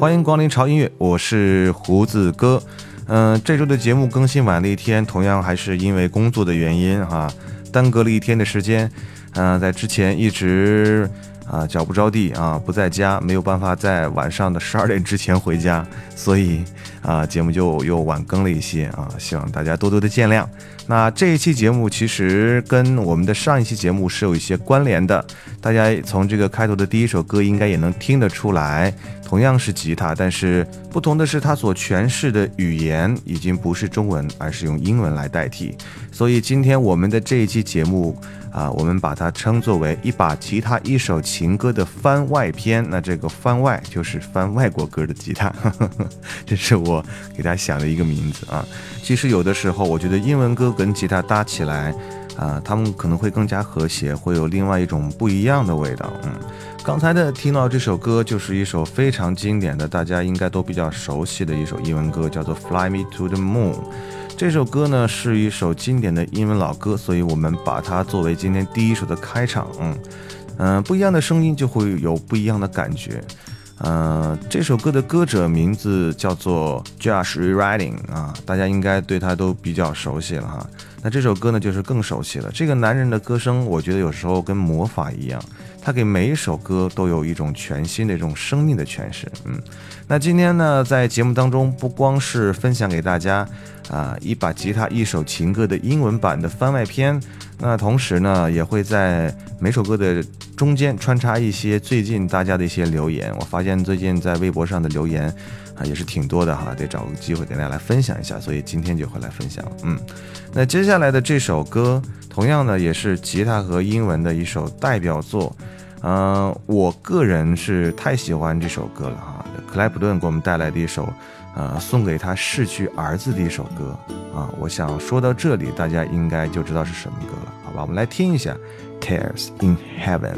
欢迎光临潮音乐，我是胡子哥。嗯，这周的节目更新晚了一天，同样还是因为工作的原因哈，耽搁了一天的时间。嗯，在之前一直啊脚不着地啊不在家，没有办法在晚上的十二点之前回家，所以啊节目就又晚更了一些啊，希望大家多多的见谅。那这一期节目其实跟我们的上一期节目是有一些关联的，大家从这个开头的第一首歌应该也能听得出来，同样是吉他，但是不同的是它所诠释的语言已经不是中文，而是用英文来代替。所以今天我们的这一期节目啊，我们把它称作为一把吉他一首情歌的番外篇。那这个番外就是翻外国歌的吉他，这是我我给大家想的一个名字啊。其实有的时候我觉得英文歌。跟吉他搭起来，啊，他们可能会更加和谐，会有另外一种不一样的味道。嗯，刚才的听到这首歌就是一首非常经典的，大家应该都比较熟悉的一首英文歌，叫做《Fly Me to the Moon》。这首歌呢是一首经典的英文老歌，所以我们把它作为今天第一首的开场。嗯嗯，不一样的声音就会有不一样的感觉。呃，这首歌的歌者名字叫做 Josh Rewriting 啊，大家应该对他都比较熟悉了哈。那这首歌呢，就是更熟悉了。这个男人的歌声，我觉得有时候跟魔法一样，他给每一首歌都有一种全新的一种生命的诠释。嗯，那今天呢，在节目当中，不光是分享给大家啊一把吉他一首情歌的英文版的番外篇。那同时呢，也会在每首歌的中间穿插一些最近大家的一些留言。我发现最近在微博上的留言啊也是挺多的哈，得找个机会给大家来分享一下。所以今天就会来分享。嗯，那接下来的这首歌，同样呢也是吉他和英文的一首代表作。嗯，我个人是太喜欢这首歌了哈，克莱普顿给我们带来的一首。呃，送给他逝去儿子的一首歌啊！我想说到这里，大家应该就知道是什么歌了，好吧？我们来听一下《Tears in Heaven》。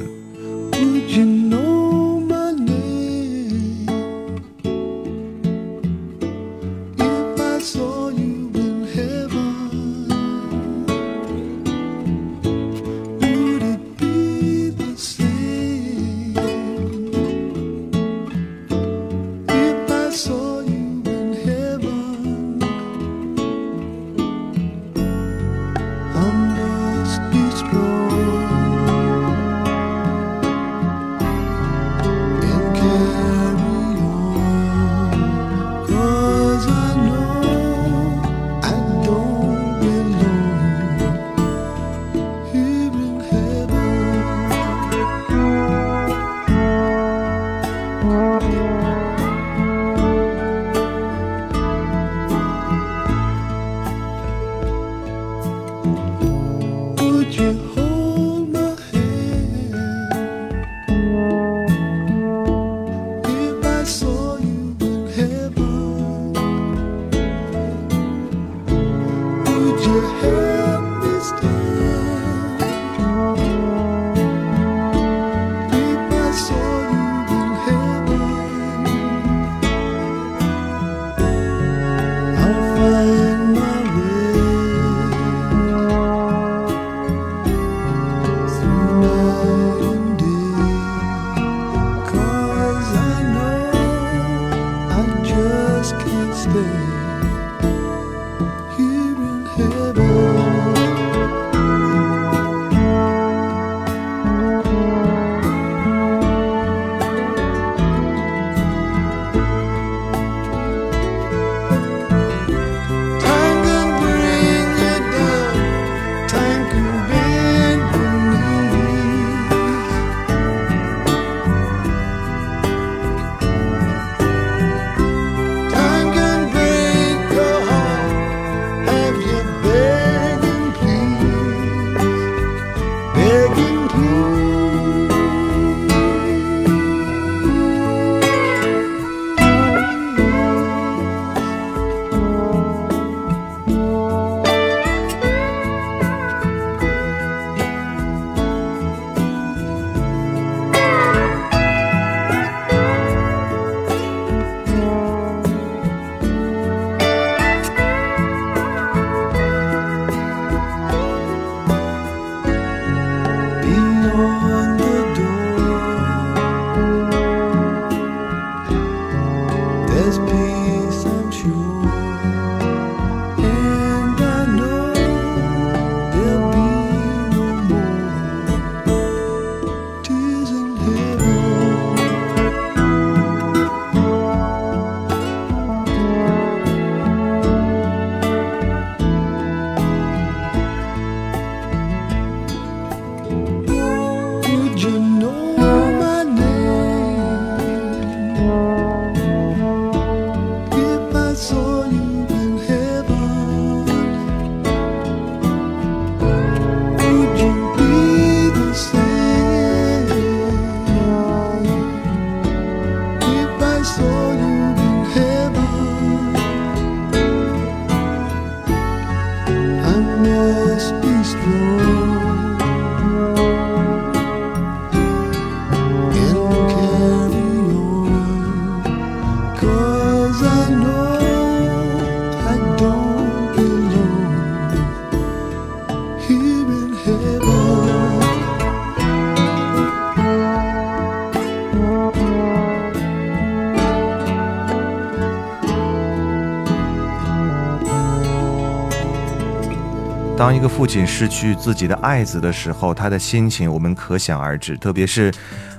父亲失去自己的爱子的时候，他的心情我们可想而知。特别是，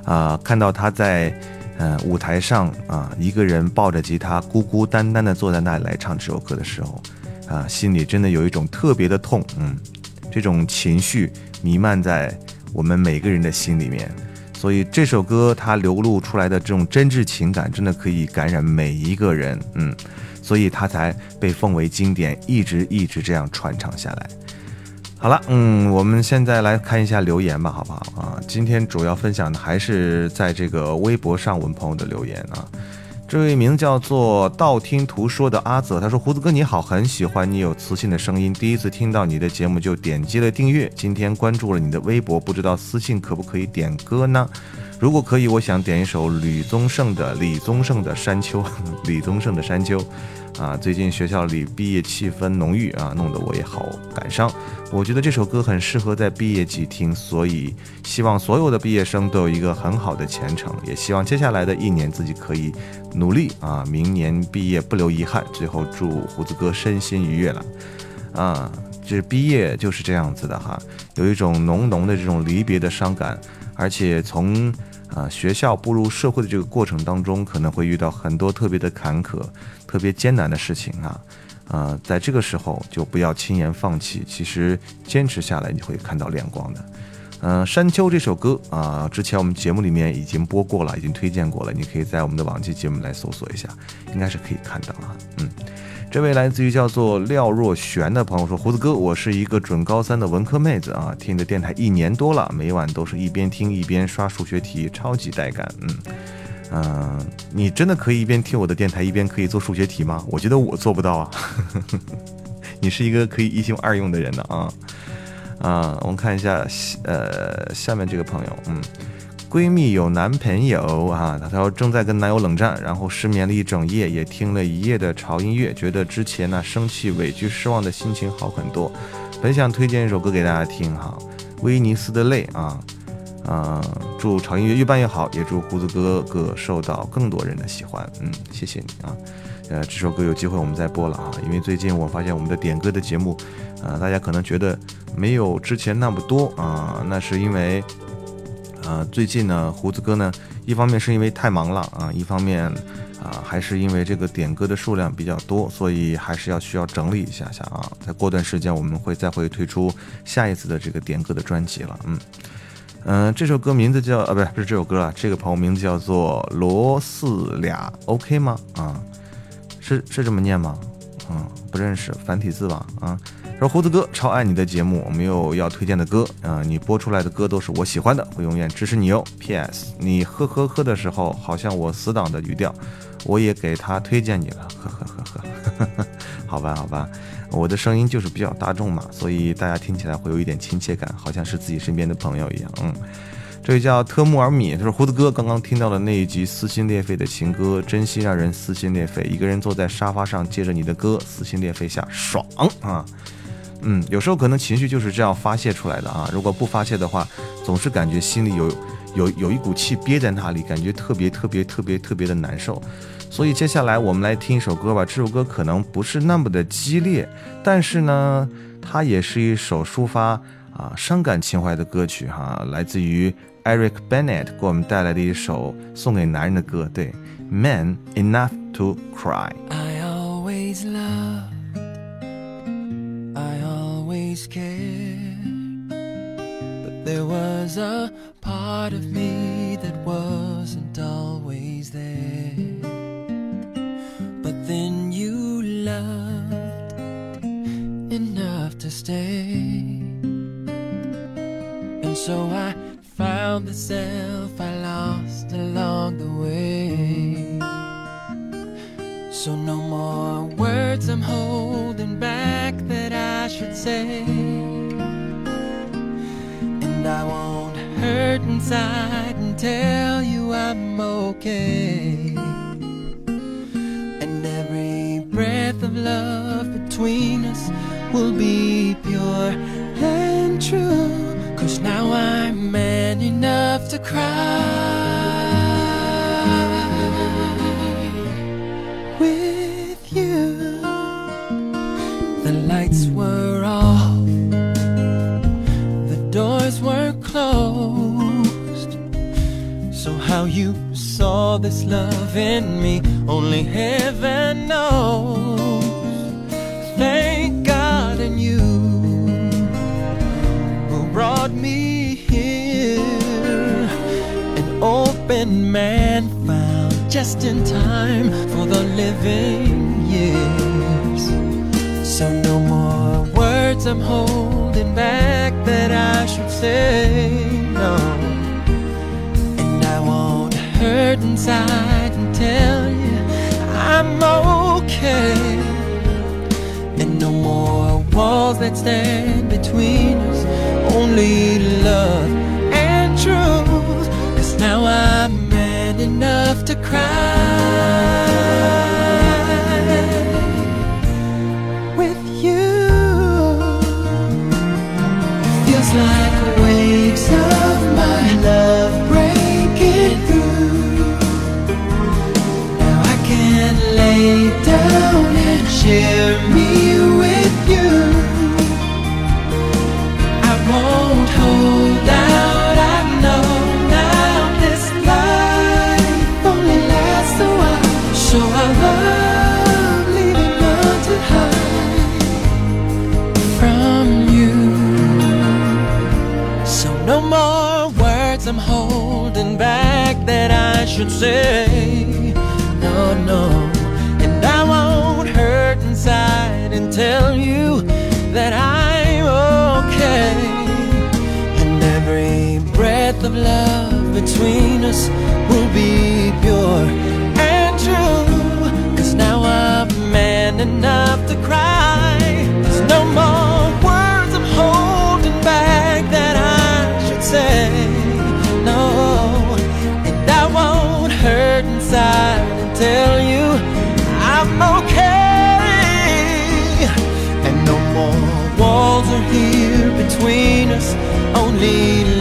啊、看到他在呃舞台上啊、一个人抱着吉他，孤孤单单的坐在那里来唱这首歌的时候，啊、心里真的有一种特别的痛。嗯，这种情绪弥漫在我们每个人的心里面。所以这首歌它流露出来的这种真挚情感，真的可以感染每一个人。嗯，所以它才被奉为经典，一直一直这样传唱下来。好了，嗯，我们现在来看一下留言吧，好不好啊？今天主要分享的还是在这个微博上我们朋友的留言啊。这位名字叫做道听途说的阿泽，他说：“胡子哥你好，很喜欢你有磁性的声音，第一次听到你的节目就点击了订阅，今天关注了你的微博，不知道私信可不可以点歌呢？如果可以，我想点一首吕宗盛的李宗盛的《山丘》，李宗盛的《山丘》。啊，最近学校里毕业气氛浓郁啊，弄得我也好感伤。我觉得这首歌很适合在毕业季听，所以希望所有的毕业生都有一个很好的前程，也希望接下来的一年自己可以努力啊，明年毕业不留遗憾。最后祝胡子哥身心愉悦了，啊，这毕业就是这样子的哈，有一种浓浓的这种离别的伤感，而且从啊学校步入社会的这个过程当中，可能会遇到很多特别的坎坷、特别艰难的事情啊。呃，在这个时候就不要轻言放弃，其实坚持下来你会看到亮光的。嗯、《山丘》这首歌啊、之前我们节目里面已经播过了，已经推荐过了，你可以在我们的往期节目来搜索一下，应该是可以看到啊。嗯，这位来自于叫做廖若璇的朋友说：“胡子哥，我是一个准高三的文科妹子啊，听你的电台一年多了，每晚都是一边听一边刷数学题，超级带感。嗯。”嗯，你真的可以一边听我的电台一边可以做数学题吗？我觉得我做不到啊。你是一个可以一心二用的人呢啊啊！我们看一下，呃，下面这个朋友，嗯，闺蜜有男朋友啊，她说正在跟男友冷战，然后失眠了一整夜，也听了一夜的潮音乐，觉得之前那生气、委屈、失望的心情好很多。本想推荐一首歌给大家听哈，《威尼斯的泪》啊。啊、祝潮音乐越办越好，也祝胡子哥哥受到更多人的喜欢。嗯，谢谢你啊。呃，这首歌有机会我们再播了啊，因为最近我发现我们的点歌的节目，呃，大家可能觉得没有之前那么多啊、那是因为，呃，最近呢，胡子哥呢，一方面是因为太忙了啊，一方面啊，还是因为这个点歌的数量比较多，所以还是要需要整理一下下啊。再过段时间我们会再会推出下一次的这个点歌的专辑了，嗯。嗯、这首歌名字叫啊，不是不是这首歌啊，这个朋友名字叫做罗四俩，OK 吗？啊，是是这么念吗？嗯，不认识繁体字吧？啊，说胡子哥超爱你的节目，没有要推荐的歌啊、你播出来的歌都是我喜欢的，会永远支持你哦。P.S. 你呵呵呵的时候，好像我死党的语调，我也给他推荐你了，呵呵呵呵，好吧好吧，我的声音就是比较大众嘛，所以大家听起来会有一点亲切感，好像是自己身边的朋友一样，嗯。这位叫特木尔米，他说胡子哥刚刚听到的那一集撕心裂肺的情歌，真心让人撕心裂肺。一个人坐在沙发上，接着你的歌，撕心裂肺下爽啊！嗯，有时候可能情绪就是这样发泄出来的啊。如果不发泄的话，总是感觉心里有有有一股气憋在那里，感觉特别特别特别特别的难受。所以接下来我们来听一首歌吧。这首歌可能不是那么的激烈，但是呢，它也是一首抒发啊伤感情怀的歌曲哈、来自于 Eric Bennett 给我们带来的一首送给男人的歌，对，Man Enough to Cry。I always love always cared. But there was a part of me that wasn't always there. But then you loved enough to stay. And so I found the self I lost along the way. So no more words I'm holding back that I should say. And I won't hurt inside and tell you I'm okay. And every breath of love between us will be pure and true. Cause now I'm man enough to cry this love in me, only heaven knows. Thank God and you who brought me here. An open man found just in time for the living years. So no more words I'm holding back that I should say inside and tell you I'm okay. And no more walls that stand between us, only love and truth. Cause now I'm man enough to cry share me with you. I won't hold out. I know now this life only lasts a while. So I love leaving to hide from you. So no more words I'm holding back that I should say. Of love between us will be pure and true. Cause now I'm man enough to cry. There's no more words I'm holding back that I should say. No, and I won't hurt inside and tell you I'm okay. And no more walls are here between us, only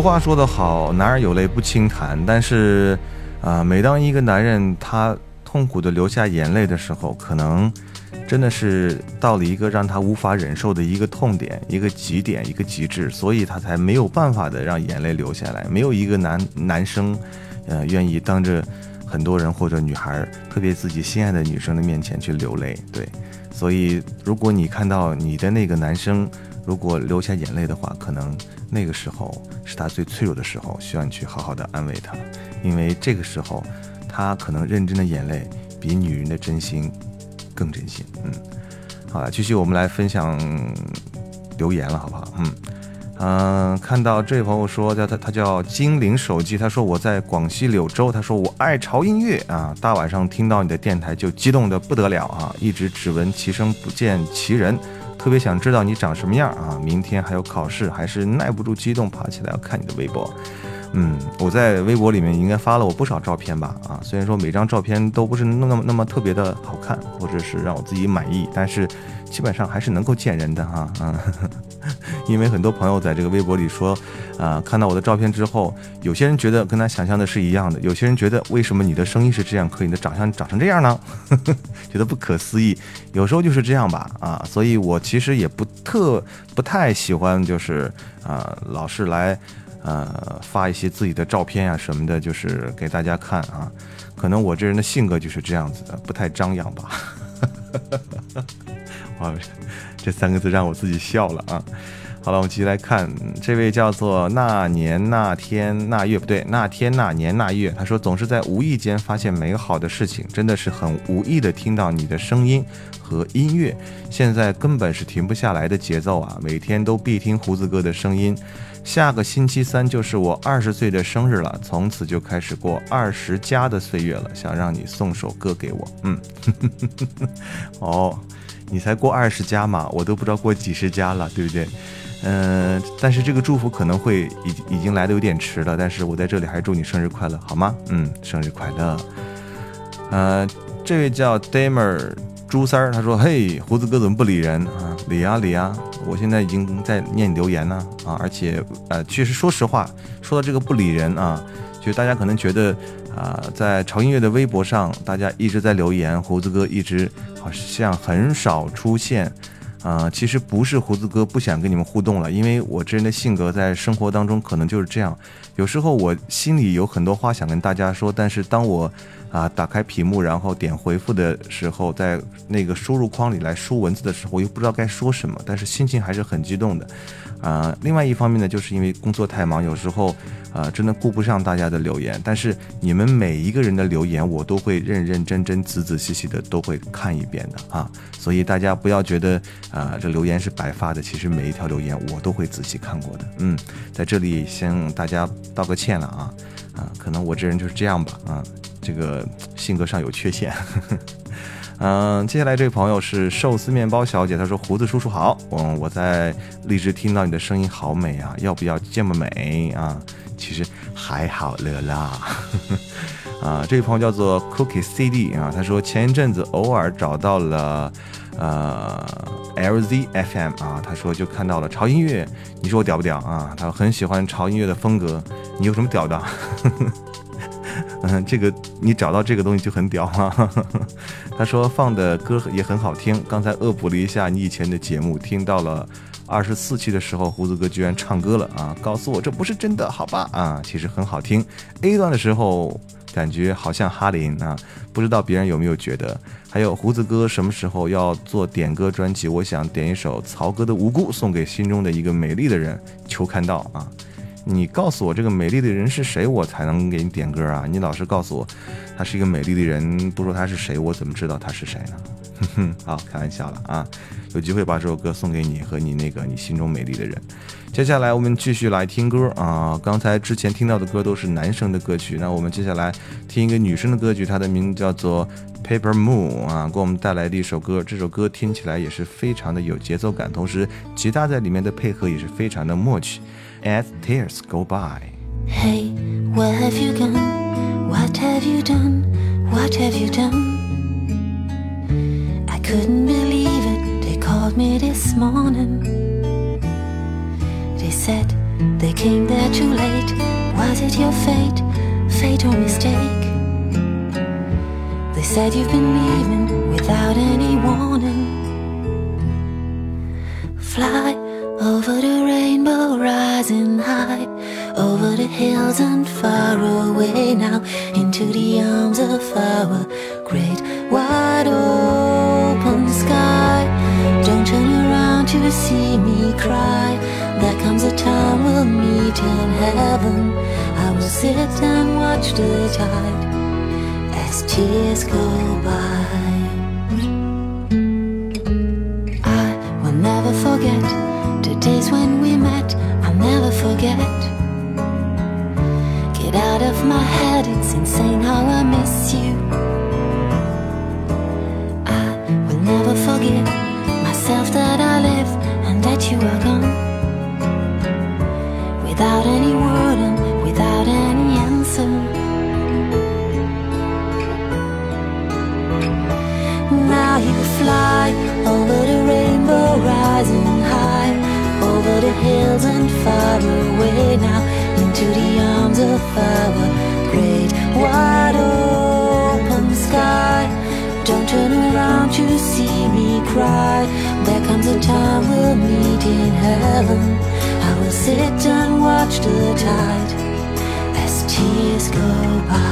俗话说得好，男儿有泪不轻弹。但是，啊、每当一个男人他痛苦的流下眼泪的时候，可能真的是到了一个让他无法忍受的一个痛点、一个极点、一个极致，所以他才没有办法的让眼泪流下来。没有一个男男生，呃，愿意当着很多人或者女孩，特别自己心爱的女生的面前去流泪。对，所以如果你看到你的那个男生如果流下眼泪的话，可能那个时候是他最脆弱的时候，需要你去好好的安慰他，因为这个时候他可能认真的眼泪比女人的真心更真心。嗯，好了，继续我们来分享留言了，好不好？嗯。嗯、看到这位朋友说叫他他叫精灵手机，他说我在广西柳州，他说我爱潮音乐啊，大晚上听到你的电台就激动的不得了啊，一直只闻其声不见其人，特别想知道你长什么样啊，明天还有考试，还是耐不住激动爬起来要看你的微博。嗯，我在微博里面应该发了我不少照片吧？啊，虽然说每张照片都不是那么那么特别的好看，或者是让我自己满意，但是基本上还是能够见人的哈。嗯，因为很多朋友在这个微博里说，啊、看到我的照片之后，有些人觉得跟他想象的是一样的，有些人觉得为什么你的声音是这样，可以你的长相长成这样呢？觉得不可思议。有时候就是这样吧，啊，所以我其实也不特不太喜欢，就是啊、老是来。呃，发一些自己的照片啊什么的，就是给大家看啊。可能我这人的性格就是这样子的，不太张扬吧。哇，这三个字让我自己笑了啊。好了，我们继续来看，这位叫做那年那天那月不对，那天那年那月，他说总是在无意间发现美好的事情，真的是很无意的听到你的声音和音乐，现在根本是停不下来的节奏啊，每天都必听胡子哥的声音。下个星期三就是我二十岁的生日了，从此就开始过二十加的岁月了。想让你送首歌给我，嗯，哦，你才过二十加嘛，我都不知道过几十加了，对不对？嗯、但是这个祝福可能会已已经来的有点迟了，但是我在这里还祝你生日快乐，好吗？嗯，生日快乐。呃，这位叫 Damer 朱三儿，他说：“嘿，胡子哥怎么不理人啊？理呀理呀，我现在已经在念你留言呢啊，而且呃，确实说实话，说到这个不理人啊，就大家可能觉得啊、在潮音乐的微博上，大家一直在留言，胡子哥一直好像很少出现。”啊、其实不是胡子哥不想跟你们互动了，因为我这人的性格在生活当中可能就是这样。有时候我心里有很多话想跟大家说，但是当我啊打开屏幕，然后点回复的时候，在那个输入框里来输文字的时候，我又不知道该说什么，但是心情还是很激动的。啊、另外一方面呢，就是因为工作太忙，有时候啊、真的顾不上大家的留言，但是你们每一个人的留言，我都会认认真真、仔仔细细的都会看一遍的啊。所以大家不要觉得啊、这留言是白发的，其实每一条留言我都会仔细看过的。嗯，在这里向大家道个歉了啊啊，可能我这人就是这样吧啊，这个性格上有缺陷。嗯，接下来这位朋友是寿司面包小姐，她说：“胡子叔叔好，嗯，我在荔枝听到你的声音好美啊，要不要这么美啊？其实还好了啦。啊，这位朋友叫做 Cookie CD 啊，他说前一阵子偶尔找到了呃 LZ FM 啊，他说就看到了潮音乐，你说我屌不屌啊？他很喜欢潮音乐的风格，你有什么屌的？呵呵 嗯，这个你找到这个东西就很屌啊。他说放的歌也很好听，刚才恶补了一下你以前的节目，听到了二十四期的时候，胡子哥居然唱歌了啊！告诉我这不是真的，好吧？啊，其实很好听。A 段的时候感觉好像哈林啊，不知道别人有没有觉得？还有胡子哥什么时候要做点歌专辑？我想点一首曹格的《无辜》，送给心中的一个美丽的人，求看到啊！你告诉我这个美丽的人是谁，我才能给你点歌啊！你老是告诉我他是一个美丽的人，不说他是谁，我怎么知道他是谁呢？哼哼，好，开玩笑了啊！有机会把这首歌送给你和你那个你心中美丽的人。接下来我们继续来听歌啊！刚才之前听到的歌都是男生的歌曲，那我们接下来听一个女生的歌曲，它的名字叫做《Paper Moon》啊，给我们带来的一首歌。这首歌听起来也是非常的有节奏感，同时吉他在里面的配合也是非常的默契。As tears go by。 Hey, where have you gone? What have you done? What have you done? I couldn't believe it. They called me this morning. They said they came there too late. Was it your fate, fate or mistake? They said you've been leaving without any warning. Fly over the rainbow, rising high, over the hills and far away now, into the arms of our great wide open sky. Don't turn around to see me cry. There comes a time we'll meet in heaven. I will sit and watch the tide as tears go by. I will never forget the days when we met. I'll never forget. Get out of my head, it's insane how I miss you. I will never forget myself that I live and that you are gone. Into the arms of our great wide open sky. Don't turn around to see me cry. There comes a time we'll meet in heaven. I will sit and watch the tide as tears go by.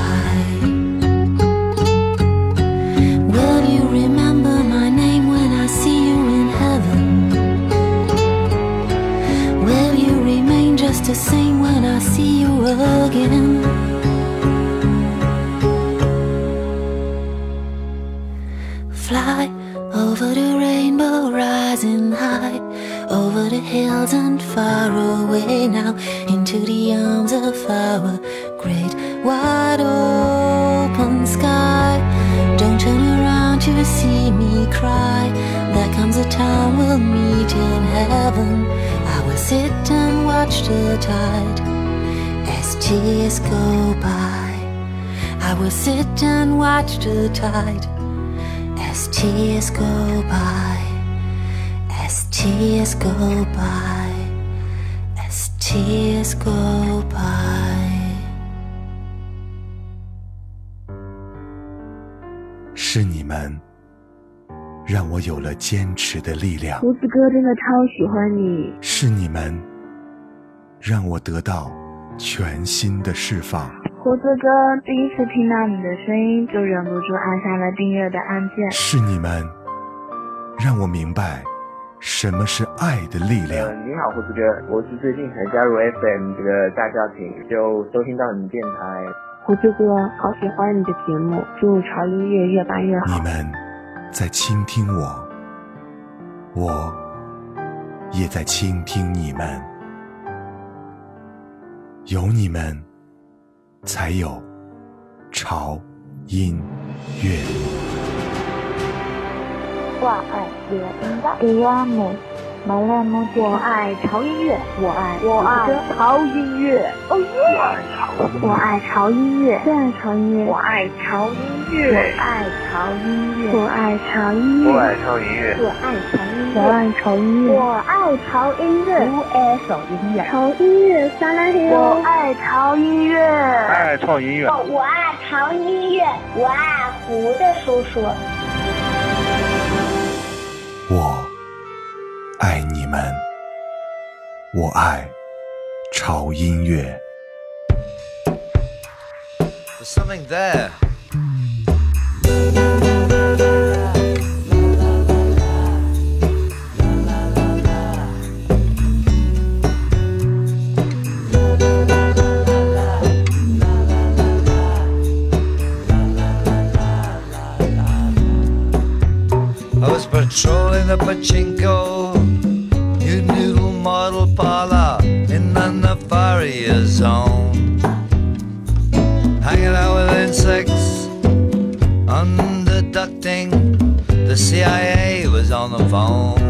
坚持的力量，胡子哥真的超喜欢你，是你们让我得到全新的释放，胡子哥第一次听到你的声音就忍不住按下了订阅的按键。是你们让我明白什么是爱的力量呃，。你好，胡子哥，我是最近才加入 FM 这个大家庭，就收听到你们电台。胡子哥，好喜欢你的节目，祝潮音乐越办越好你。们在倾听我，我也在倾听你们。有你们，才有潮音乐。我爱乐音的 e a m o m a l a m 我爱潮音乐，我爱我爱潮音乐，哦耶！我爱潮音乐，我爱潮音乐，我爱潮音乐，我爱潮音乐，我爱潮音乐，我爱潮音乐，我爱潮音乐，我爱潮音乐，我爱潮音乐，我爱潮音乐，潮音乐撒拉嘿我爱潮音乐，爱潮音乐。我爱潮音乐，我爱胡的叔叔。爱你们，我爱潮音乐。There. In the Nefaria zone. Hanging out with insects, underducting. The CIA was on the phone.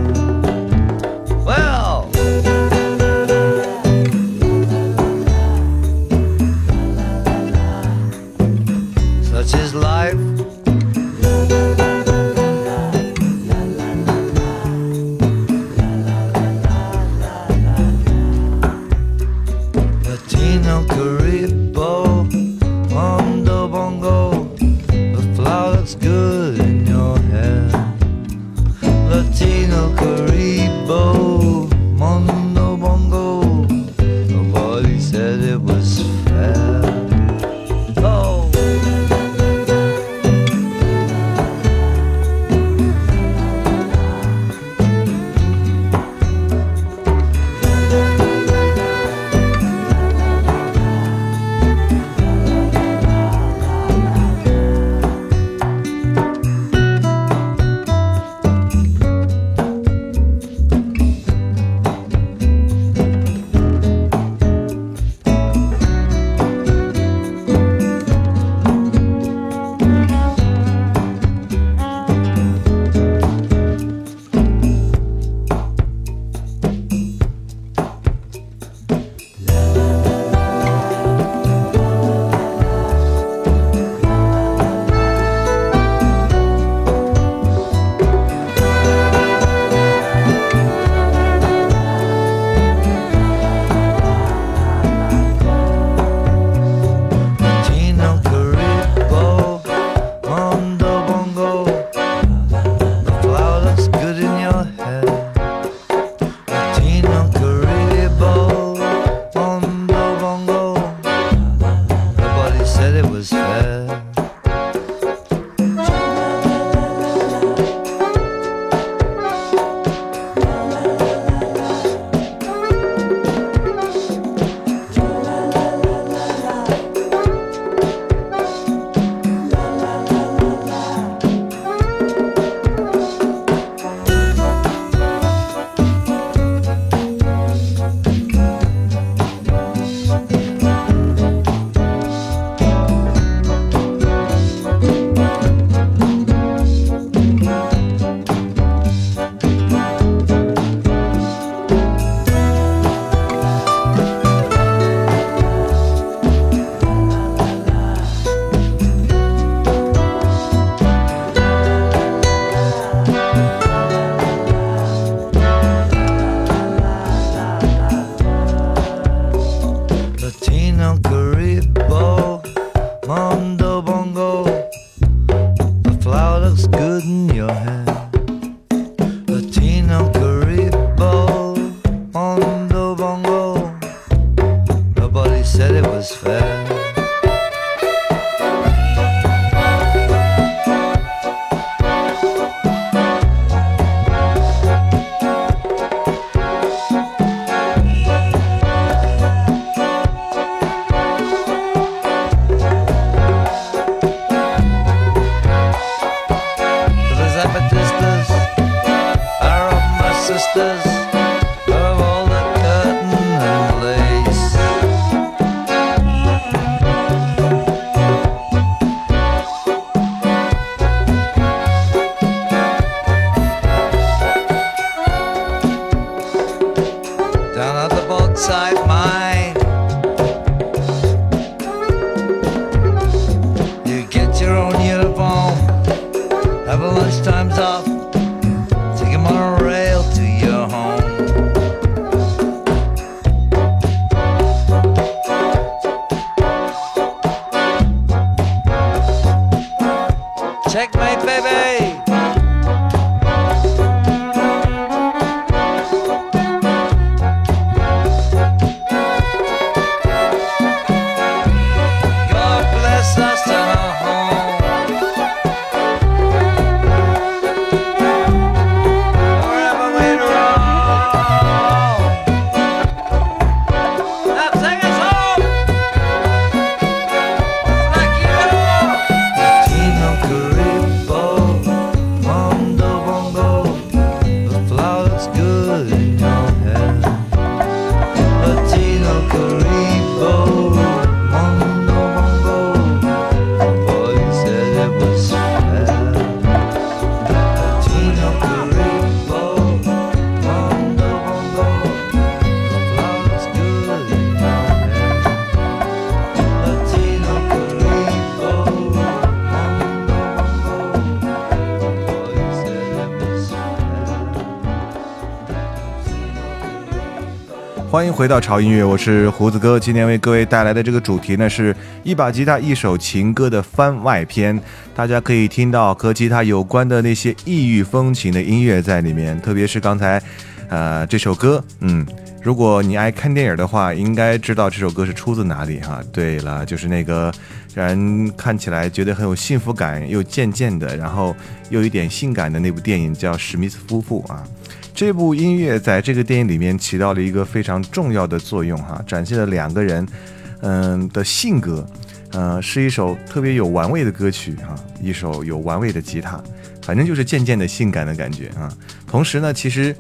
回到潮音乐，我是胡子哥。今天为各位带来的这个主题呢，是一把吉他一首情歌的番外篇。大家可以听到和吉他有关的那些异域风情的音乐在里面，特别是刚才，呃，这首歌，嗯，如果你爱看电影的话，应该知道这首歌是出自哪里哈。对了，就是那个让人看起来觉得很有幸福感又渐渐的，然后又有一点性感的那部电影叫《史密斯夫妇》啊。这部音乐在这个电影里面起到了一个非常重要的作用哈，展现了两个人，嗯的性格，呃，是一首特别有玩味的歌曲哈，一首有玩味的吉他，反正就是渐渐的性感的感觉啊。同时呢，其实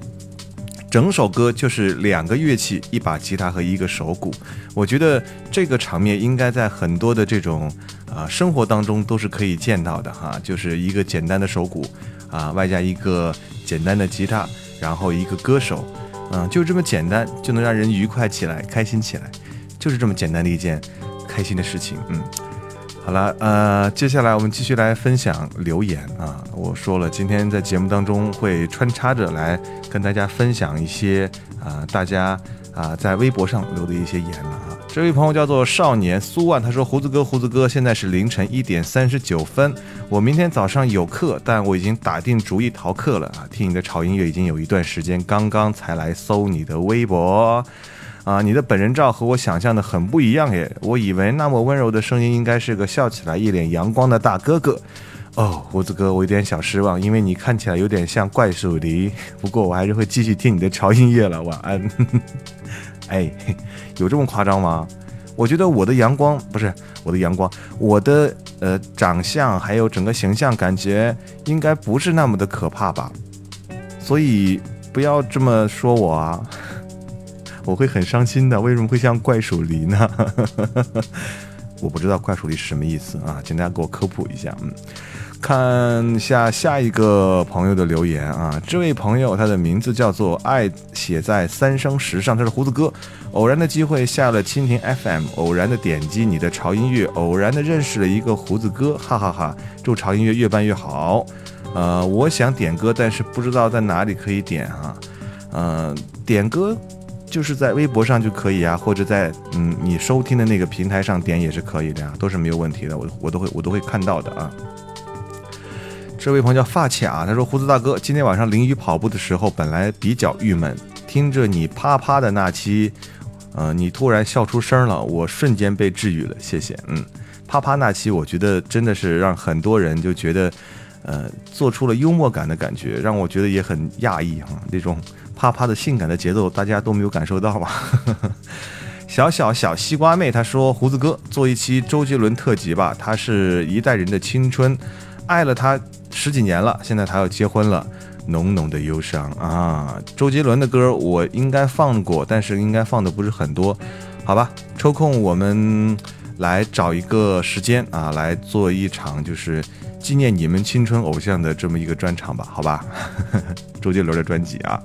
整首歌就是两个乐器，一把吉他和一个手鼓。我觉得这个场面应该在很多的这种啊生活当中都是可以见到的哈，就是一个简单的手鼓啊，外加一个简单的吉他。然后一个歌手，嗯，就这么简单，就能让人愉快起来，开心起来，就是这么简单的一件开心的事情。嗯，好了，呃，接下来我们继续来分享留言啊。我说了，今天在节目当中会穿插着来跟大家分享一些啊，大家啊在微博上留的一些言了啊。这位朋友叫做少年苏万，他说：“胡子哥，胡子哥，现在是凌晨一点三十九分，我明天早上有课，但我已经打定主意逃课了啊！听你的潮音乐已经有一段时间，刚刚才来搜你的微博，啊，你的本人照和我想象的很不一样耶！我以为那么温柔的声音应该是个笑起来一脸阳光的大哥哥，哦，胡子哥，我有点小失望，因为你看起来有点像怪兽梨。不过我还是会继续听你的潮音乐了，晚安。”哎，有这么夸张吗？我觉得我的阳光不是我的阳光，我的呃长相还有整个形象，感觉应该不是那么的可怕吧？所以不要这么说我啊，我会很伤心的。为什么会像怪鼠狸呢？我不知道怪鼠狸是什么意思啊，请大家给我科普一下。嗯。看下下一个朋友的留言啊，这位朋友他的名字叫做爱写在三生石上，他是胡子哥。偶然的机会下了蜻蜓 FM，偶然的点击你的潮音乐，偶然的认识了一个胡子哥，哈哈哈！祝潮音乐越办越好。呃，我想点歌，但是不知道在哪里可以点啊。嗯，点歌就是在微博上就可以啊，或者在嗯你收听的那个平台上点也是可以的呀，都是没有问题的，我我都会我都会看到的啊。这位朋友叫发卡，他说：“胡子大哥，今天晚上淋雨跑步的时候，本来比较郁闷，听着你啪啪的那期，呃，你突然笑出声了，我瞬间被治愈了，谢谢。嗯，啪啪那期，我觉得真的是让很多人就觉得，呃，做出了幽默感的感觉，让我觉得也很讶异哈。那种啪啪的性感的节奏，大家都没有感受到吗？小小小西瓜妹，她说：胡子哥做一期周杰伦特辑吧，他是一代人的青春，爱了他。”十几年了，现在他要结婚了，浓浓的忧伤啊！周杰伦的歌我应该放过，但是应该放的不是很多，好吧？抽空我们来找一个时间啊，来做一场就是纪念你们青春偶像的这么一个专场吧，好吧？周杰伦的专辑啊，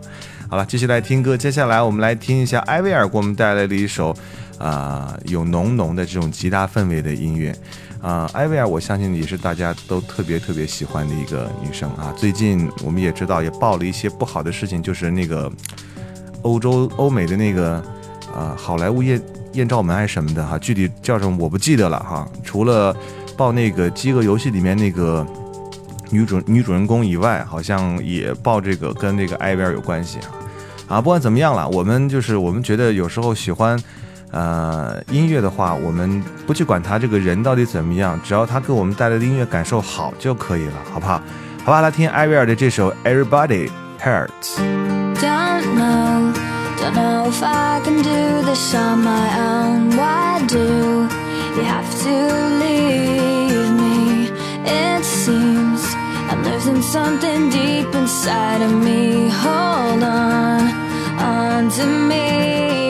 好了，继续来听歌。接下来我们来听一下艾薇儿给我们带来的一首啊，有浓浓的这种吉他氛围的音乐。啊，艾薇儿，我相信也是大家都特别特别喜欢的一个女生啊。最近我们也知道，也爆了一些不好的事情，就是那个欧洲、欧美的那个啊，好莱坞艳艳照门还是什么的哈，具体叫什么我不记得了哈。除了报那个《饥饿游戏》里面那个女主女主人公以外，好像也报这个跟那个艾薇儿有关系啊。啊，不管怎么样了，我们就是我们觉得有时候喜欢。呃，音乐的话，我们不去管他这个人到底怎么样，只要他给我们带来的音乐感受好就可以了，好不好？好吧，来听艾薇儿的这首《Everybody Hurts》。Don't know, don't know if I can do this on my own. Why do you have to leave me? It seems I'm losing something deep inside of me. Hold on, on to me.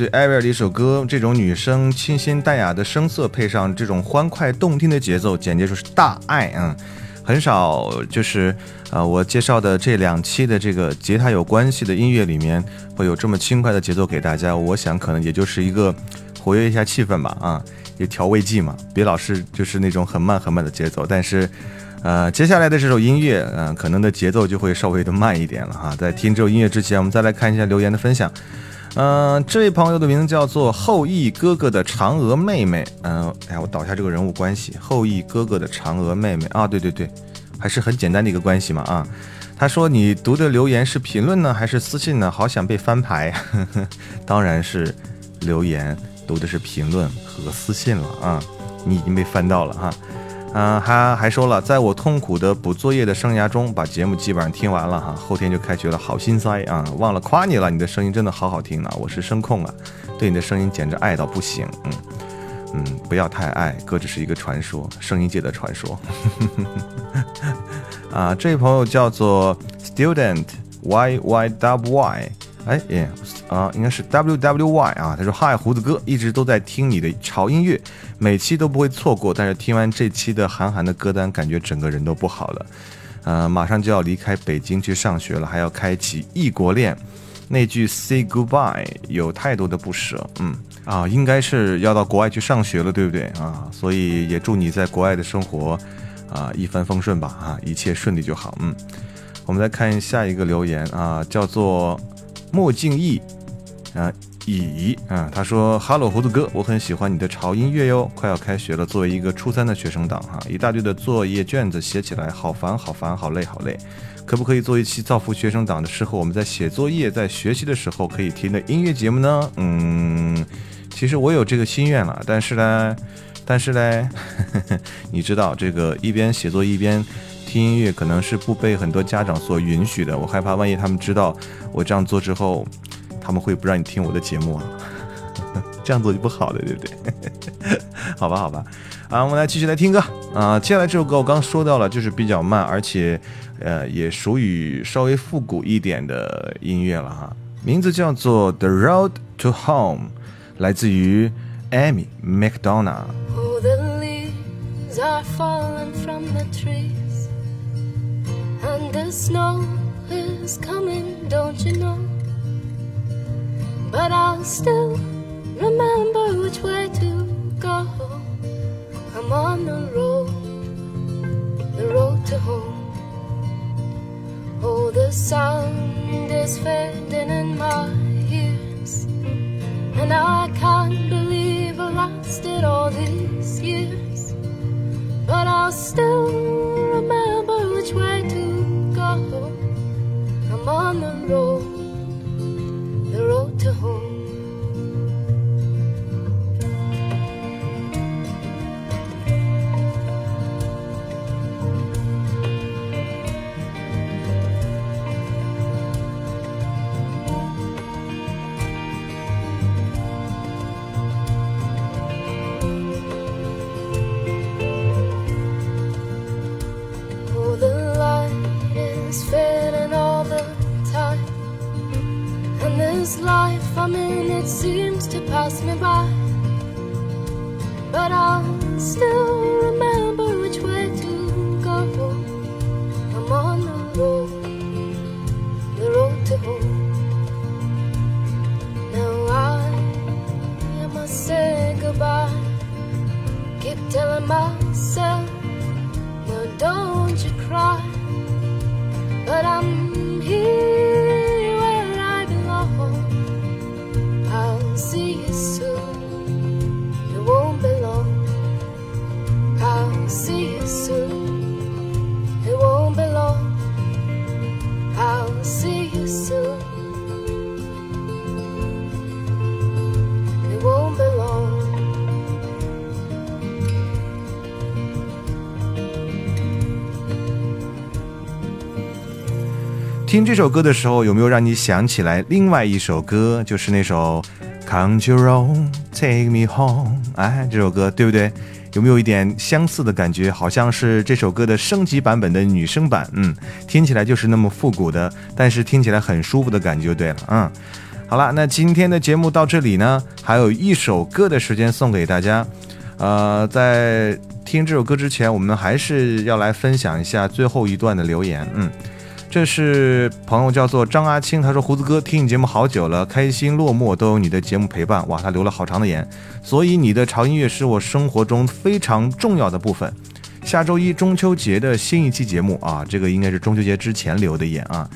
自艾薇儿的一首歌，这种女生清新淡雅的声色，配上这种欢快动听的节奏，简直就是大爱嗯。很少就是呃，我介绍的这两期的这个吉他有关系的音乐里面，会有这么轻快的节奏给大家。我想可能也就是一个活跃一下气氛吧，啊，也调味剂嘛，别老是就是那种很慢很慢的节奏。但是，呃，接下来的这首音乐，嗯、可能的节奏就会稍微的慢一点了哈。在听这首音乐之前，我们再来看一下留言的分享。嗯、这位朋友的名字叫做后羿哥哥的嫦娥妹妹。嗯、哎呀，我导一下这个人物关系，后羿哥哥的嫦娥妹妹啊，对对对，还是很简单的一个关系嘛啊。他说你读的留言是评论呢，还是私信呢？好想被翻牌，当然是留言，读的是评论和私信了啊。你已经被翻到了哈。嗯、他还说了，在我痛苦的补作业的生涯中，把节目基本上听完了哈，后天就开学了，好心塞啊！忘了夸你了，你的声音真的好好听啊！我是声控啊，对你的声音简直爱到不行，嗯嗯，不要太爱，哥只是一个传说，声音界的传说。啊，这位朋友叫做 Student Y Y W Y，哎耶啊，应该是 W W Y 啊。他说：“嗨，胡子哥，一直都在听你的潮音乐，每期都不会错过。但是听完这期的韩寒的歌单，感觉整个人都不好了。呃，马上就要离开北京去上学了，还要开启异国恋。那句 Say Goodbye 有太多的不舍。嗯啊，应该是要到国外去上学了，对不对啊？所以也祝你在国外的生活啊一帆风顺吧啊，一切顺利就好。嗯，我们再看下一个留言啊，叫做莫敬义啊。乙啊，他说哈喽胡子哥，我很喜欢你的潮音乐哟。快要开学了，作为一个初三的学生党哈，一大堆的作业卷子写起来好烦，好烦，好累，好累。可不可以做一期造福学生党的适合我们在写作业、在学习的时候可以听的音乐节目呢？嗯，其实我有这个心愿了，但是呢，但是呢，你知道这个一边写作一边听音乐，可能是不被很多家长所允许的。我害怕万一他们知道我这样做之后。”他们会不让你听我的节目啊？这样做就不好了，对不对？好吧，好吧，啊，我们来继续来听歌啊。接下来这首歌我刚说到了，就是比较慢，而且呃也属于稍微复古一点的音乐了哈。名字叫做《The Road to Home》，来自于 Amy McDonough。Oh, But I'll still remember which way to go. I'm on the road, the road to home. Oh, the sound is fading in my ears, and I can't believe I lasted all these years. But I'll still remember which way to go. I'm on the road, the road to home. 听这首歌的时候，有没有让你想起来另外一首歌？就是那首《Country Road Take Me Home》。哎，这首歌对不对？有没有一点相似的感觉？好像是这首歌的升级版本的女生版。嗯，听起来就是那么复古的，但是听起来很舒服的感觉就对了。嗯。好了，那今天的节目到这里呢，还有一首歌的时间送给大家。呃，在听这首歌之前，我们还是要来分享一下最后一段的留言。嗯，这是朋友叫做张阿青，他说：“胡子哥，听你节目好久了，开心落寞都有你的节目陪伴。”哇，他留了好长的言，所以你的潮音乐是我生活中非常重要的部分。下周一中秋节的新一期节目啊，这个应该是中秋节之前留的言啊。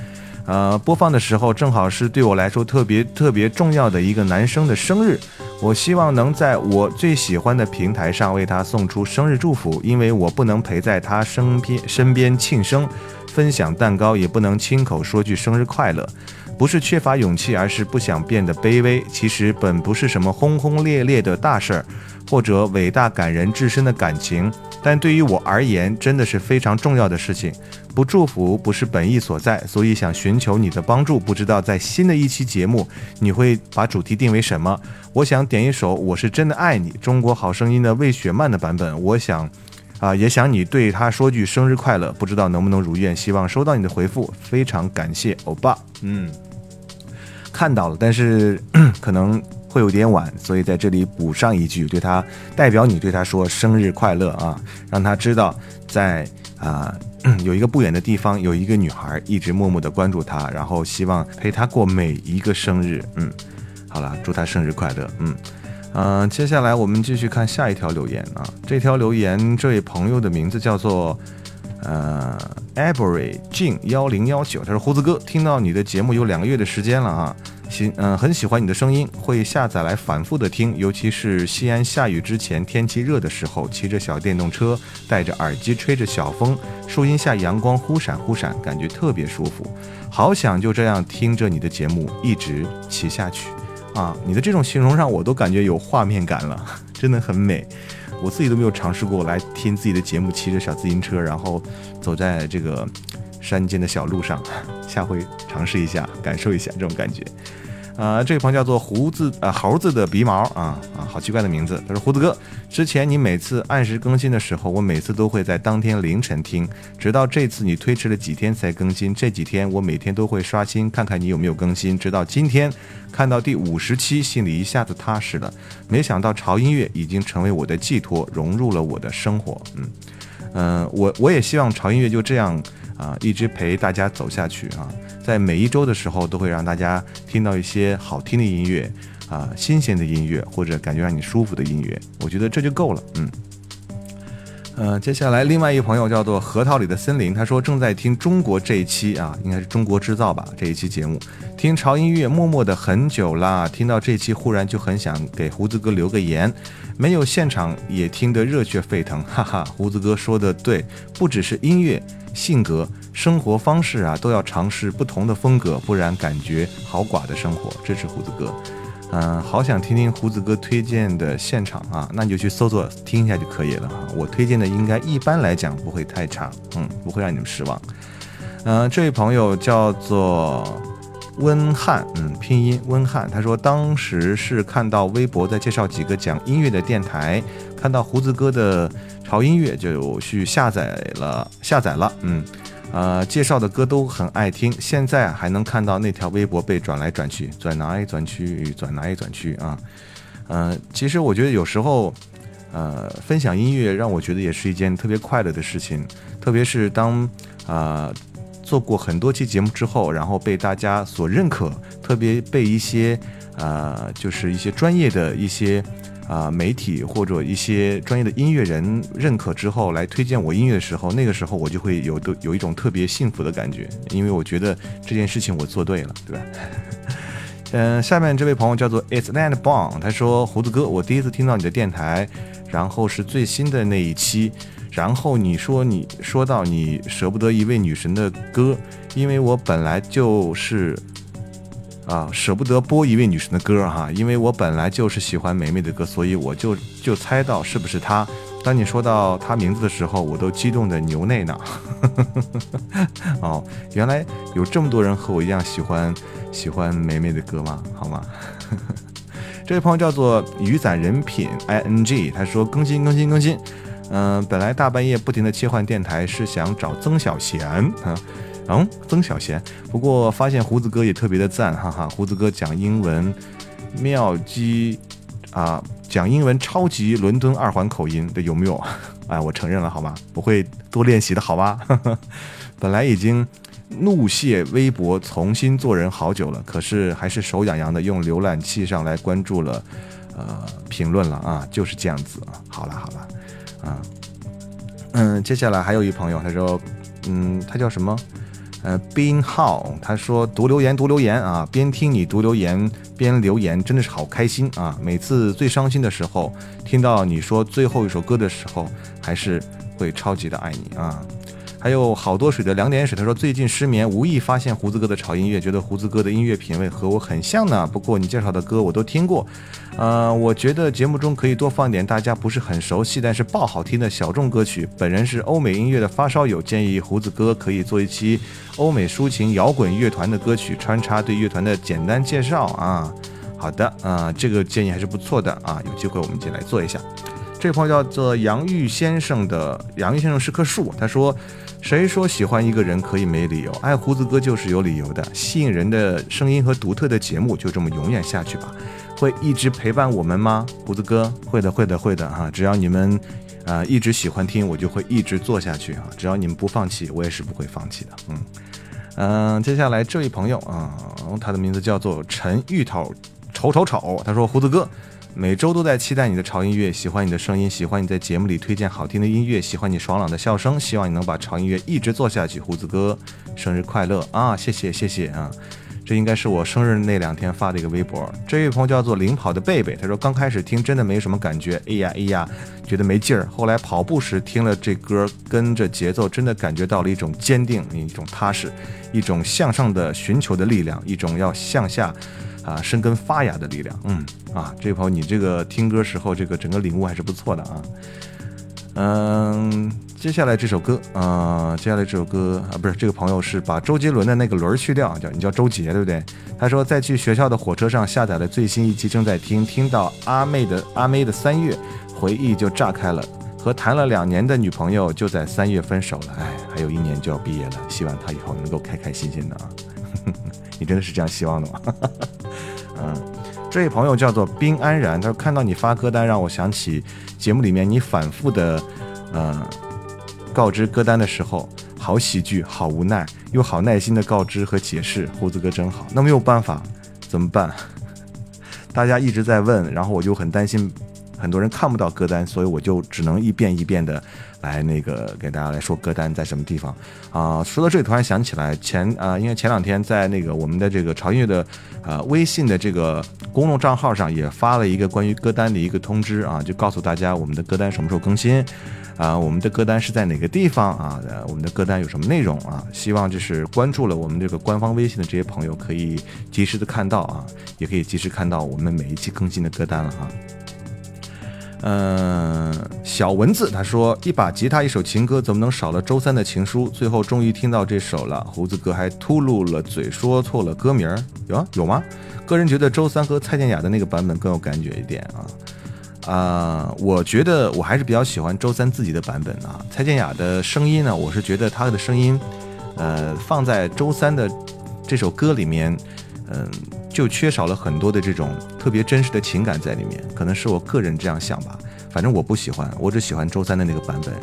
呃，播放的时候正好是对我来说特别特别重要的一个男生的生日，我希望能在我最喜欢的平台上为他送出生日祝福，因为我不能陪在他身边身边庆生，分享蛋糕，也不能亲口说句生日快乐，不是缺乏勇气，而是不想变得卑微。其实本不是什么轰轰烈烈的大事儿，或者伟大感人至深的感情，但对于我而言，真的是非常重要的事情。不祝福不是本意所在，所以想寻求你的帮助。不知道在新的一期节目，你会把主题定为什么？我想点一首《我是真的爱你》，中国好声音的魏雪曼的版本。我想，啊、也想你对他说句生日快乐。不知道能不能如愿，希望收到你的回复。非常感谢欧巴。嗯，看到了，但是 可能会有点晚，所以在这里补上一句，对他代表你对他说生日快乐啊，让他知道在啊、有一个不远的地方有一个女孩一直默默的关注他，然后希望陪他过每一个生日。嗯，好了，祝他生日快乐。嗯。嗯、接下来我们继续看下一条留言啊。这条留言，这位朋友的名字叫做呃 Avery 静幺零幺九，他说胡子哥，听到你的节目有两个月的时间了啊，喜嗯、很喜欢你的声音，会下载来反复的听，尤其是西安下雨之前，天气热的时候，骑着小电动车，戴着耳机吹着小风，树荫下阳光忽闪忽闪，感觉特别舒服，好想就这样听着你的节目一直骑下去。啊，你的这种形容让我都感觉有画面感了，真的很美。我自己都没有尝试过来听自己的节目，骑着小自行车，然后走在这个山间的小路上，下回尝试一下，感受一下这种感觉。啊、这位朋友叫做胡子啊、猴子的鼻毛啊啊，好奇怪的名字。他说：“胡子哥，之前你每次按时更新的时候，我每次都会在当天凌晨听，直到这次你推迟了几天才更新。这几天我每天都会刷新，看看你有没有更新。直到今天看到第五十期，心里一下子踏实了。没想到潮音乐已经成为我的寄托，融入了我的生活。嗯嗯、我我也希望潮音乐就这样啊、一直陪大家走下去啊。在每一周的时候，都会让大家听到一些好听的音乐啊、新鲜的音乐，或者感觉让你舒服的音乐。我觉得这就够了。嗯。呃，接下来另外一朋友叫做核桃里的森林，他说正在听中国这一期啊，应该是中国制造吧这一期节目，听潮音乐默默的很久啦，听到这期忽然就很想给胡子哥留个言，没有现场也听得热血沸腾，哈哈，胡子哥说的对，不只是音乐，性格、生活方式啊，都要尝试不同的风格，不然感觉好寡的生活。支持胡子哥。嗯，好想听听胡子哥推荐的现场啊，那你就去搜索听一下就可以了哈。我推荐的应该一般来讲不会太差，嗯，不会让你们失望。嗯、这位朋友叫做温汉，嗯，拼音温汉，他说当时是看到微博在介绍几个讲音乐的电台，看到胡子哥的潮音乐就去下载了，下载了，嗯。呃，介绍的歌都很爱听，现在还能看到那条微博被转来转去，转来转去，转来转去啊。呃，其实我觉得有时候，呃，分享音乐让我觉得也是一件特别快乐的事情，特别是当啊、做过很多期节目之后，然后被大家所认可，特别被一些啊、就是一些专业的一些。啊、媒体或者一些专业的音乐人认可之后来推荐我音乐的时候，那个时候我就会有的有一种特别幸福的感觉，因为我觉得这件事情我做对了，对吧？嗯，下面这位朋友叫做 It's Land Bong，他说胡子哥，我第一次听到你的电台，然后是最新的那一期，然后你说你说到你舍不得一位女神的歌，因为我本来就是。啊，舍不得播一位女神的歌哈，因为我本来就是喜欢梅梅的歌，所以我就就猜到是不是她。当你说到她名字的时候，我都激动的流泪呢。哦，原来有这么多人和我一样喜欢喜欢梅梅的歌吗？好吗？这位朋友叫做雨伞人品 i n g，他说更新更新更新。嗯、本来大半夜不停的切换电台是想找曾小贤啊。嗯，曾小贤。不过发现胡子哥也特别的赞，哈哈，胡子哥讲英文妙机啊，讲英文超级伦敦二环口音的有没有？哎，我承认了，好吗？不会多练习的，好吗？本来已经怒卸微博，重新做人好久了，可是还是手痒痒的用浏览器上来关注了，呃，评论了啊，就是这样子啊。好了好了，啊，嗯，接下来还有一朋友，他说，嗯，他叫什么？呃斌浩他说读留言读留言啊，边听你读留言边留言，真的是好开心啊！每次最伤心的时候，听到你说最后一首歌的时候，还是会超级的爱你啊！还有好多水的两点水，他说最近失眠，无意发现胡子哥的潮音乐，觉得胡子哥的音乐品味和我很像呢。不过你介绍的歌我都听过，呃，我觉得节目中可以多放点大家不是很熟悉，但是爆好听的小众歌曲。本人是欧美音乐的发烧友，建议胡子哥可以做一期欧美抒情摇滚乐团的歌曲，穿插对乐团的简单介绍啊。好的，啊、这个建议还是不错的啊，有机会我们一起来做一下。这朋友叫做杨玉先生的杨玉先生是棵树，他说：“谁说喜欢一个人可以没理由？爱胡子哥就是有理由的，吸引人的声音和独特的节目就这么永远下去吧。会一直陪伴我们吗？胡子哥，会的，会的，会的哈、只要你们啊、一直喜欢听，我就会一直做下去啊。只要你们不放弃，我也是不会放弃的。嗯嗯、接下来这位朋友啊、他的名字叫做陈芋头丑丑丑，他说胡子哥。每周都在期待你的潮音乐，喜欢你的声音，喜欢你在节目里推荐好听的音乐，喜欢你爽朗的笑声，希望你能把潮音乐一直做下去。胡子哥，生日快乐啊！谢谢谢谢啊！这应该是我生日那两天发的一个微博。这位朋友叫做领跑的贝贝，他说刚开始听真的没什么感觉，哎呀哎呀，觉得没劲儿。后来跑步时听了这歌，跟着节奏，真的感觉到了一种坚定，一种踏实，一种向上的寻求的力量，一种要向下。啊，生根发芽的力量，嗯啊，这位朋友，你这个听歌时候这个整个领悟还是不错的啊。嗯，接下来这首歌，啊，接下来这首歌啊，不是这个朋友是把周杰伦的那个轮儿去掉，叫你叫周杰对不对？他说在去学校的火车上下载了最新一期，正在听，听到阿妹的阿妹的三月，回忆就炸开了。和谈了两年的女朋友就在三月分手了，哎，还有一年就要毕业了，希望她以后能够开开心心的啊。你真的是这样希望的吗？嗯，这位朋友叫做冰安然，他说看到你发歌单，让我想起节目里面你反复的呃告知歌单的时候，好喜剧，好无奈，又好耐心的告知和解释。胡子哥真好，那没有办法，怎么办？大家一直在问，然后我就很担心。很多人看不到歌单，所以我就只能一遍一遍的来那个给大家来说歌单在什么地方啊、说到这里，突然想起来前啊、因为前两天在那个我们的这个潮音乐的呃微信的这个公众账号上也发了一个关于歌单的一个通知啊，就告诉大家我们的歌单什么时候更新。啊，我们的歌单是在哪个地方啊？我们的歌单有什么内容啊？希望就是关注了我们这个官方微信的这些朋友可以及时的看到啊，也可以及时看到我们每一期更新的歌单了啊。嗯，小蚊子他说：“一把吉他，一首情歌，怎么能少了周三的情书？最后终于听到这首了。胡子哥还秃噜了嘴，说错了歌名儿，有啊有吗？个人觉得周三和蔡健雅的那个版本更有感觉一点啊。啊、我觉得我还是比较喜欢周三自己的版本啊。蔡健雅的声音呢，我是觉得她的声音，呃，放在周三的这首歌里面，嗯、就缺少了很多的这种特别真实的情感在里面，可能是我个人这样想吧。反正我不喜欢，我只喜欢周三的那个版本，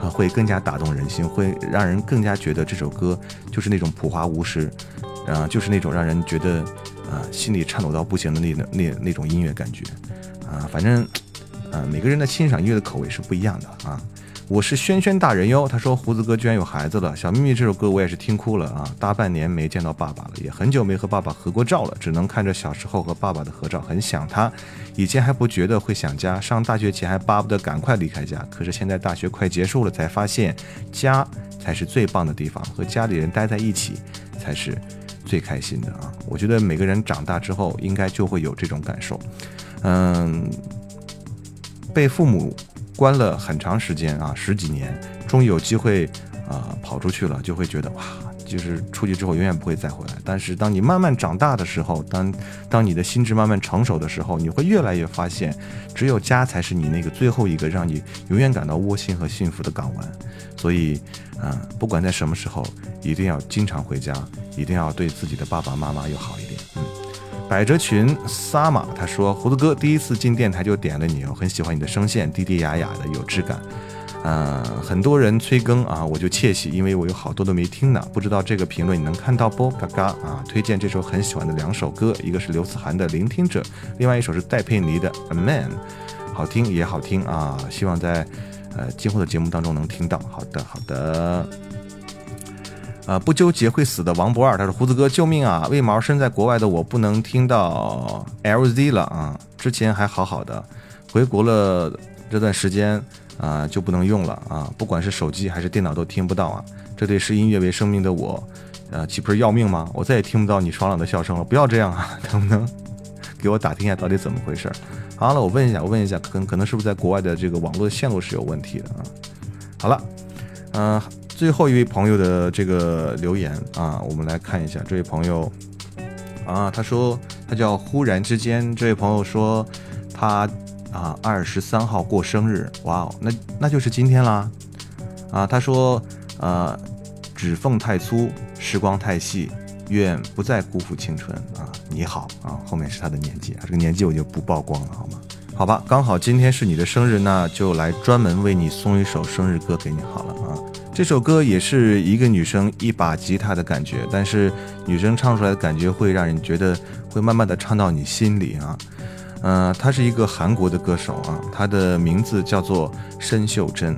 啊，会更加打动人心，会让人更加觉得这首歌就是那种朴华无实，啊，就是那种让人觉得啊心里颤抖到不行的那那那种音乐感觉，啊，反正，啊，每个人的欣赏音乐的口味是不一样的啊。我是轩轩大人哟，他说胡子哥居然有孩子了。小秘密这首歌我也是听哭了啊，大半年没见到爸爸了，也很久没和爸爸合过照了，只能看着小时候和爸爸的合照，很想他。以前还不觉得会想家，上大学前还巴不得赶快离开家，可是现在大学快结束了，才发现家才是最棒的地方，和家里人待在一起才是最开心的啊！我觉得每个人长大之后应该就会有这种感受，嗯，被父母关了很长时间啊，十几年，终于有机会啊、跑出去了，就会觉得哇，就是出去之后永远不会再回来。但是当你慢慢长大的时候，当当你的心智慢慢成熟的时候，你会越来越发现，只有家才是你那个最后一个让你永远感到窝心和幸福的港湾。所以，啊、不管在什么时候，一定要经常回家，一定要对自己的爸爸妈妈又好一点。百褶裙萨玛他说：“胡子哥第一次进电台就点了你，我很喜欢你的声线，低低哑哑的，有质感。呃，很多人催更啊，我就窃喜，因为我有好多都没听呢，不知道这个评论你能看到不？嘎嘎啊！推荐这首很喜欢的两首歌，一个是刘思涵的《聆听者》，另外一首是戴佩妮的《A Man》，好听也好听啊，希望在呃今后的节目当中能听到。好的，好的。”啊，不纠结会死的王博二，他说：“胡子哥，救命啊！为毛身在国外的我不能听到 LZ 了啊？之前还好好的，回国了这段时间啊就不能用了啊，不管是手机还是电脑都听不到啊。这对视音乐为生命的我，呃，岂不是要命吗？我再也听不到你爽朗的笑声了，不要这样啊！能不能给我打听一下到底怎么回事？好了，我问一下，我问一下，可可能是不是在国外的这个网络线路是有问题的啊？好了，嗯、最后一位朋友的这个留言啊，我们来看一下。这位朋友啊，他说他叫忽然之间。这位朋友说他啊二十三号过生日，哇哦，那那就是今天啦。啊，他说呃指缝太粗，时光太细，愿不再辜负青春啊。你好啊，后面是他的年纪啊，这个年纪我就不曝光了，好吗？好吧，刚好今天是你的生日，那就来专门为你送一首生日歌给你好了啊。这首歌也是一个女生一把吉他的感觉，但是女生唱出来的感觉会让人觉得会慢慢的唱到你心里啊。呃，她是一个韩国的歌手啊，她的名字叫做申秀珍。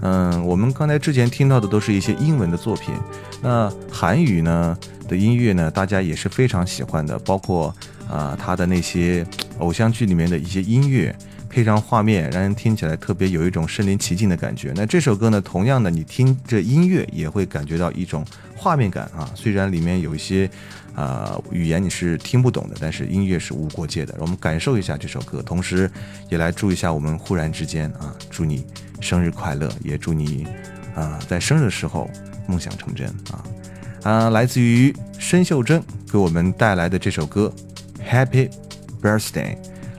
嗯，我们刚才之前听到的都是一些英文的作品，那韩语呢的音乐呢，大家也是非常喜欢的，包括啊、她的那些偶像剧里面的一些音乐，配上画面，让人听起来特别有一种身临其境的感觉。那这首歌呢，同样的，你听着音乐也会感觉到一种画面感啊，虽然里面有一些。啊、语言你是听不懂的，但是音乐是无国界的。我们感受一下这首歌，同时也来祝一下我们忽然之间啊，祝你生日快乐，也祝你啊、在生日的时候梦想成真啊啊！来自于申秀珍给我们带来的这首歌《Happy Birthday》，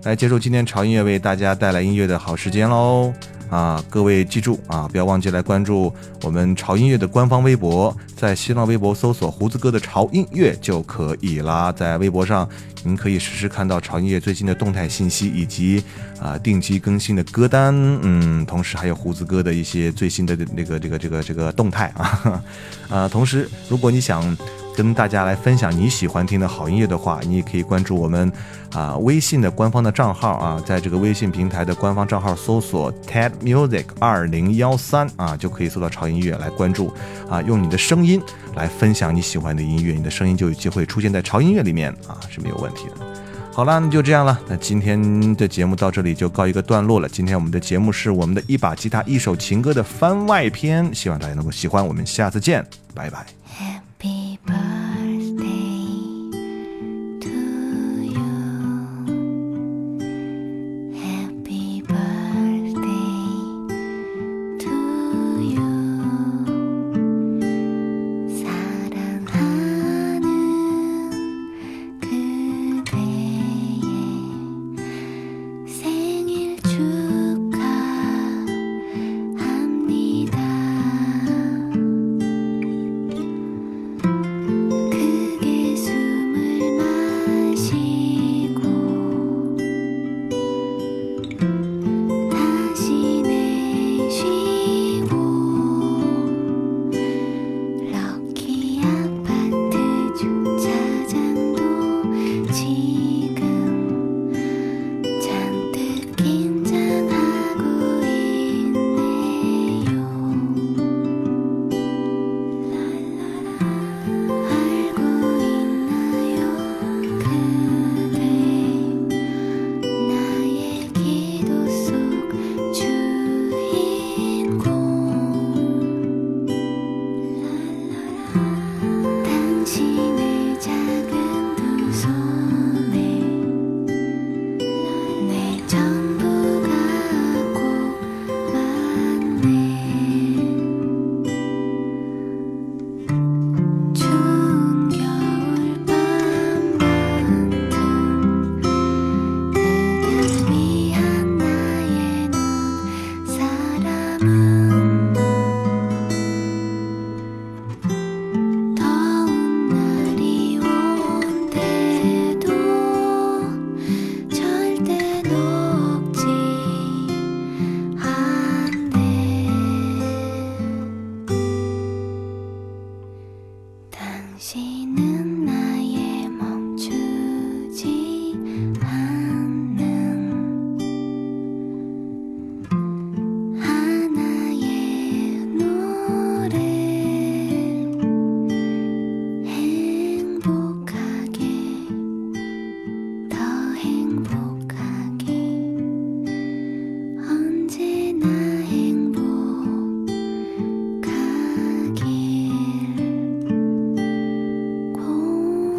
来接受今天潮音乐为大家带来音乐的好时间喽。啊，各位记住啊，不要忘记来关注我们潮音乐的官方微博，在新浪微博搜索“胡子哥的潮音乐”就可以啦。在微博上，您可以实时看到潮音乐最新的动态信息，以及啊定期更新的歌单，嗯，同时还有胡子哥的一些最新的那个这个这个这个动态啊。啊，同时，如果你想跟大家来分享你喜欢听的好音乐的话，你也可以关注我们啊微信的官方的账号啊，在这个微信平台的官方账号搜索 TED Music 二零幺三啊，就可以搜到潮音乐来关注啊，用你的声音来分享你喜欢的音乐，你的声音就有机会出现在潮音乐里面啊，是没有问问题的。好啦，那就这样了。那今天的节目到这里就告一个段落了。今天我们的节目是我们的一把吉他一首情歌的番外篇，希望大家能够喜欢。我们下次见，拜拜。happy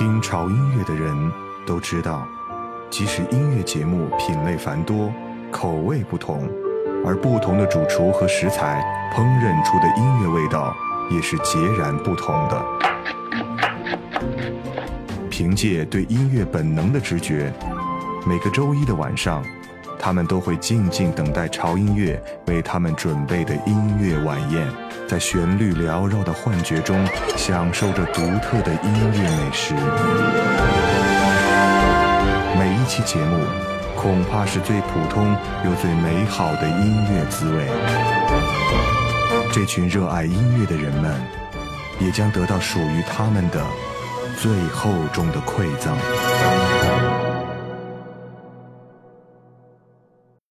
听潮音乐的人都知道，即使音乐节目品类繁多、口味不同，而不同的主厨和食材烹饪出的音乐味道也是截然不同的。凭借对音乐本能的直觉，每个周一的晚上，他们都会静静等待潮音乐为他们准备的音乐晚宴，在旋律缭绕的幻觉中，享受着独特的音乐美食。每一期节目，恐怕是最普通又最美好的音乐滋味。这群热爱音乐的人们，也将得到属于他们的最厚重的馈赠。